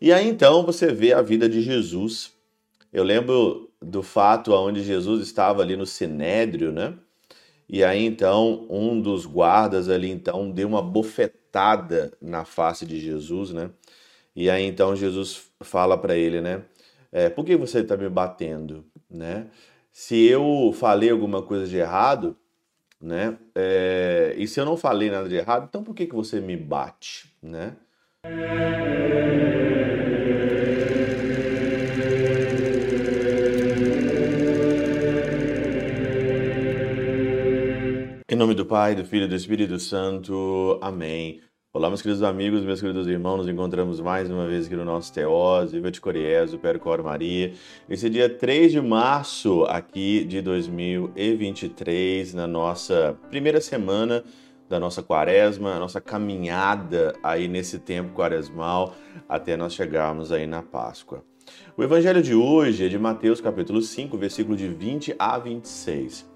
E aí então você vê a vida de Jesus. Eu lembro do fato onde Jesus estava ali no Sinédrio, né? E aí então um dos guardas ali então deu uma bofetada na face de Jesus, né? E aí então Jesus fala para ele, né? É, por que você está me batendo, né? Se eu falei alguma coisa de errado, né? É, e se eu não falei nada de errado, então por que, que você me bate, né? Em nome do Pai, do Filho e do Espírito Santo. Amém. Olá, meus queridos amigos, meus queridos irmãos, nos encontramos mais uma vez aqui no nosso Teós, Viva de Coriezo, Percor Maria, esse dia 3 de março aqui de 2023, na nossa primeira semana da nossa quaresma, a nossa caminhada aí nesse tempo quaresmal até nós chegarmos aí na Páscoa. O evangelho de hoje é de Mateus capítulo 5, versículo de 20 a 26.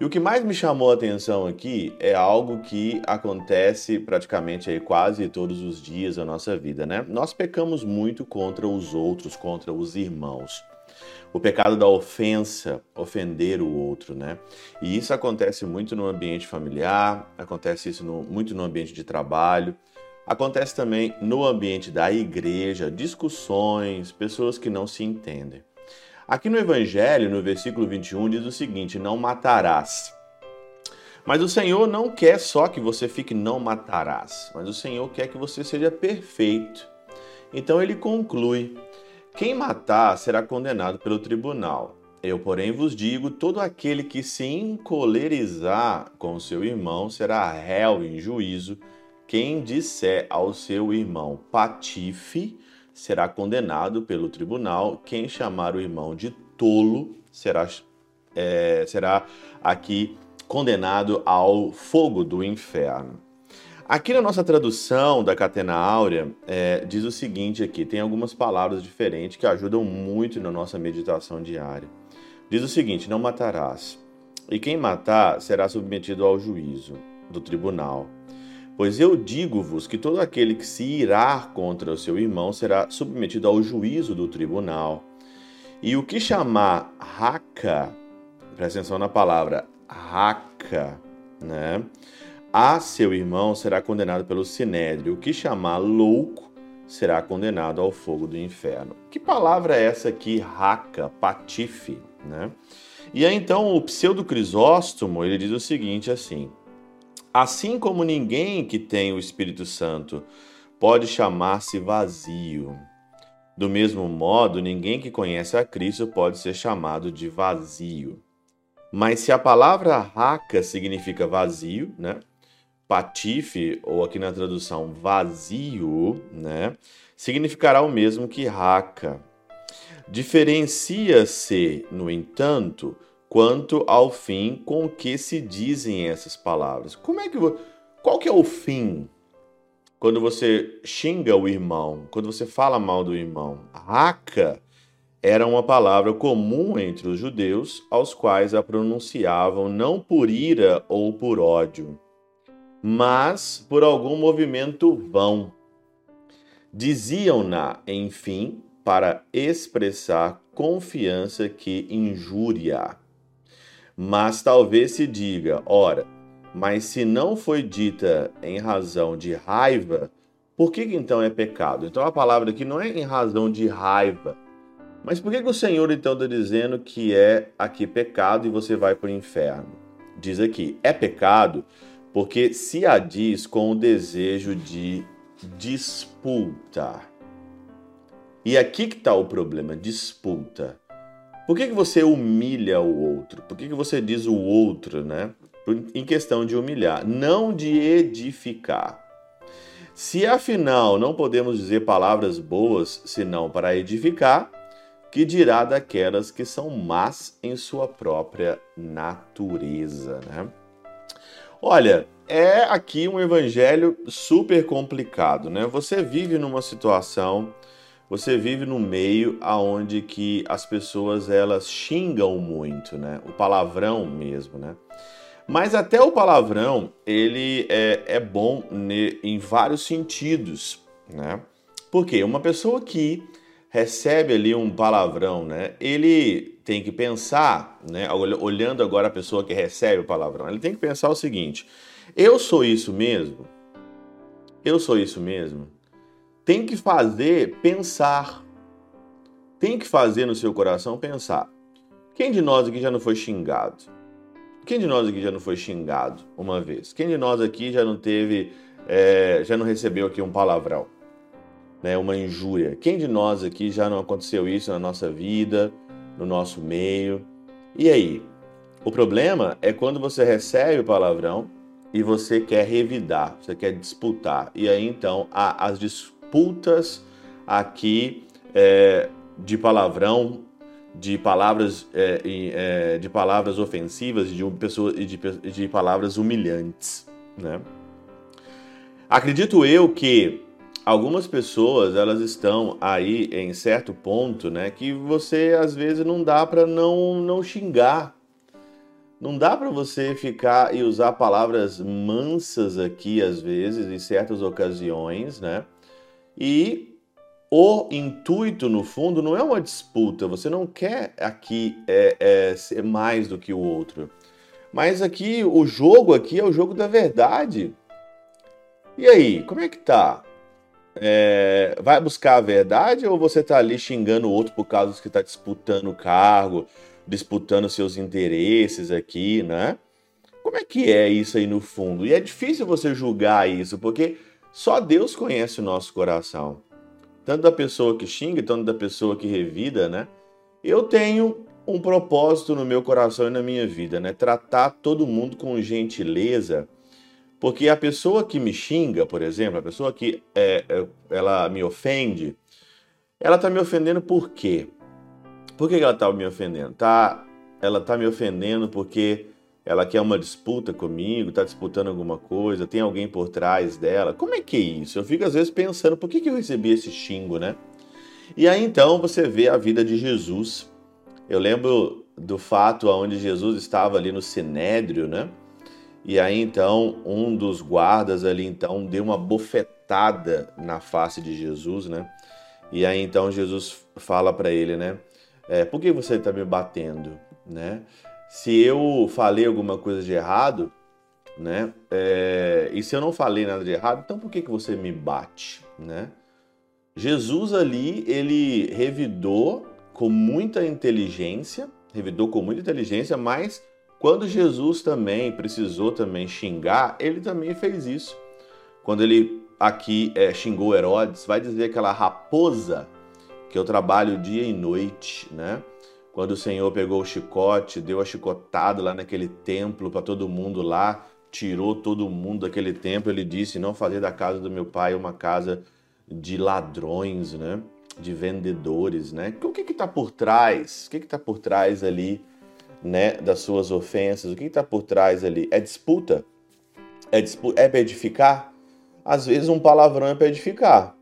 E o que mais me chamou a atenção aqui é algo que acontece praticamente aí quase todos os dias da nossa vida, né? Nós pecamos muito contra os outros, contra os irmãos. O pecado da ofensa, ofender o outro, né? E isso acontece muito no ambiente familiar, acontece isso no, muito no ambiente de trabalho, acontece também no ambiente da igreja, discussões, pessoas que não se entendem. Aqui no Evangelho, no versículo 21, diz o seguinte: Não matarás. Mas o Senhor não quer só que você fique não matarás, mas o Senhor quer que você seja perfeito. Então ele conclui: Quem matar será condenado pelo tribunal. Eu, porém, vos digo: todo aquele que se encolerizar com seu irmão será réu em juízo. Quem disser ao seu irmão patife será condenado pelo tribunal. Quem chamar o irmão de tolo será, é, será aqui condenado ao fogo do inferno. Aqui na nossa tradução da Catena Áurea, é, diz o seguinte aqui, tem algumas palavras diferentes que ajudam muito na nossa meditação diária. Diz o seguinte, não matarás, e quem matar será submetido ao juízo do tribunal. Pois eu digo-vos que todo aquele que se irá contra o seu irmão será submetido ao juízo do tribunal. E o que chamar raca, presta atenção na palavra raca, né? A seu irmão será condenado pelo sinédrio. O que chamar louco será condenado ao fogo do inferno. Que palavra é essa aqui, raca, patife, né? E aí então o pseudo Crisóstomo, ele diz o seguinte assim: Assim como ninguém que tem o Espírito Santo pode chamar-se vazio. Do mesmo modo, ninguém que conhece a Cristo pode ser chamado de vazio. Mas se a palavra raca significa vazio, né? Patife, ou aqui na tradução vazio, né? Significará o mesmo que raca. Diferencia-se, no entanto, quanto ao fim com que se dizem essas palavras. Como é que qual que é o fim quando você xinga o irmão, quando você fala mal do irmão? Raca era uma palavra comum entre os judeus, aos quais a pronunciavam não por ira ou por ódio, mas por algum movimento vão. Diziam-na, enfim, para expressar confiança que injúria. Mas talvez se diga, ora, mas se não foi dita em razão de raiva, por que, que então é pecado? Então a palavra aqui não é em razão de raiva. Mas por que, que o Senhor então está dizendo que é aqui pecado e você vai para o inferno? Diz aqui, é pecado porque se a diz com o desejo de disputa. E aqui que está o problema, disputa. Por que, que você humilha o outro? Por que, que você diz o outro, né? Em questão de humilhar, não de edificar. Se afinal não podemos dizer palavras boas senão para edificar, que dirá daquelas que são más em sua própria natureza, né? Olha, é aqui um evangelho super complicado, né? Você vive numa situação você vive no meio aonde que as pessoas elas xingam muito, né? O palavrão mesmo, né? Mas até o palavrão ele é, é bom em vários sentidos, né? Por quê? Uma pessoa que recebe ali um palavrão, né? Ele tem que pensar, né? Olhando agora a pessoa que recebe o palavrão, ele tem que pensar o seguinte: eu sou isso mesmo? Eu sou isso mesmo? Tem que fazer pensar. Tem que fazer no seu coração pensar. Quem de nós aqui já não foi xingado? Quem de nós aqui já não foi xingado uma vez? Quem de nós aqui já não teve, é, já não recebeu aqui um palavrão, né, uma injúria? Quem de nós aqui já não aconteceu isso na nossa vida, no nosso meio? E aí? O problema é quando você recebe o palavrão e você quer revidar, você quer disputar. E aí então há as disputas aqui é, de palavrão de palavras é, é, de palavras ofensivas e de, de, de palavras humilhantes, né? Acredito eu que algumas pessoas elas estão aí em certo ponto, né, que você às vezes não dá para não não xingar, não dá para você ficar e usar palavras mansas aqui às vezes em certas ocasiões, né? E o intuito, no fundo, não é uma disputa. Você não quer aqui é, é, ser mais do que o outro. Mas aqui, o jogo aqui é o jogo da verdade. E aí, como é que tá? É, vai buscar a verdade ou você tá ali xingando o outro por causa que tá disputando o cargo, disputando seus interesses aqui, né? Como é que é isso aí no fundo? E é difícil você julgar isso, porque só Deus conhece o nosso coração tanto da pessoa que xinga, tanto da pessoa que revida, né? Eu tenho um propósito no meu coração e na minha vida, né? Tratar todo mundo com gentileza, porque a pessoa que me xinga, por exemplo, a pessoa que é, é ela me ofende, ela tá me ofendendo por quê? Por que ela tá me ofendendo? Tá, ela tá me ofendendo porque ela quer uma disputa comigo, está disputando alguma coisa, tem alguém por trás dela. Como é que é isso? Eu fico às vezes pensando, por que, que eu recebi esse xingo, né? E aí então você vê a vida de Jesus. Eu lembro do fato onde Jesus estava ali no Sinédrio, né? E aí então um dos guardas ali então deu uma bofetada na face de Jesus, né? E aí então Jesus fala para ele, né? É, por que você está me batendo, né? se eu falei alguma coisa de errado, né? É, e se eu não falei nada de errado, então por que, que você me bate, né? Jesus ali, ele revidou com muita inteligência, revidou com muita inteligência, mas quando Jesus também precisou também xingar, ele também fez isso. Quando ele aqui é, xingou Herodes, vai dizer aquela raposa que eu trabalho dia e noite, né? quando o Senhor pegou o chicote, deu a chicotada lá naquele templo para todo mundo lá, tirou todo mundo daquele templo, ele disse: Não fazer da casa do meu pai uma casa de ladrões, né? De vendedores, né? O que está por trás? O que está por trás ali, né? Das suas ofensas? O que está por trás ali? É disputa? É, disputa? é para edificar? Às vezes um palavrão é para edificar.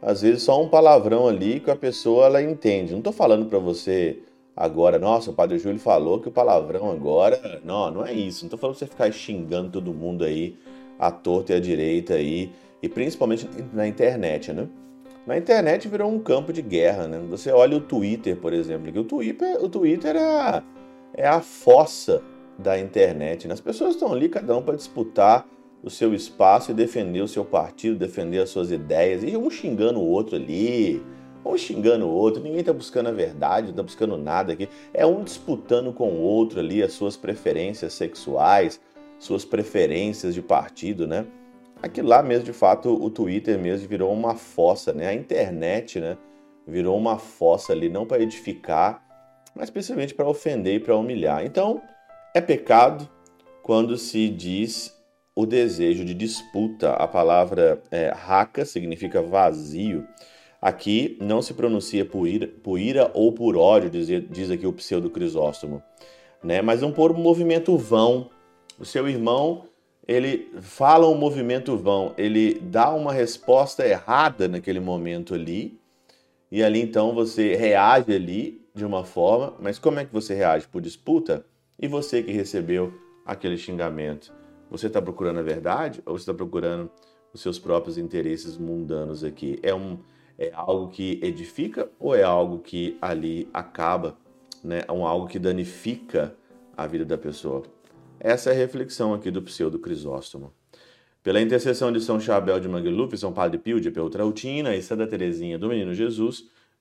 Às vezes só um palavrão ali que a pessoa ela entende. Não estou falando para você Agora, nossa, o Padre Júlio falou que o palavrão agora. Não, não é isso. Não tô falando pra você ficar xingando todo mundo aí, à torta e à direita aí, e principalmente na internet, né? Na internet virou um campo de guerra, né? Você olha o Twitter, por exemplo, que o Twitter, o Twitter é, é a fossa da internet. Né? As pessoas estão ali, cada um para disputar o seu espaço e defender o seu partido, defender as suas ideias, e um xingando o outro ali, um xingando o outro, ninguém está buscando a verdade, não está buscando nada aqui. É um disputando com o outro ali as suas preferências sexuais, suas preferências de partido, né? Aquilo lá mesmo, de fato, o Twitter mesmo virou uma fossa, né? A internet, né? Virou uma fossa ali, não para edificar, mas principalmente para ofender e para humilhar. Então, é pecado quando se diz o desejo de disputa. A palavra é, raca significa vazio. Aqui não se pronuncia por ira, por ira ou por ódio, diz, diz aqui o pseudo Crisóstomo, né? mas não por movimento vão. O seu irmão, ele fala um movimento vão, ele dá uma resposta errada naquele momento ali, e ali então você reage ali de uma forma, mas como é que você reage? Por disputa? E você que recebeu aquele xingamento? Você está procurando a verdade ou você está procurando os seus próprios interesses mundanos aqui? É um É algo que edifica ou é algo que ali acaba, né? É um algo que danifica a vida da pessoa? Essa é a reflexão aqui do pseudo Crisóstomo. Pela intercessão de São Chabel de Mangluf, São Padre Pio de Peltrautina e Santa Teresinha do Menino Jesus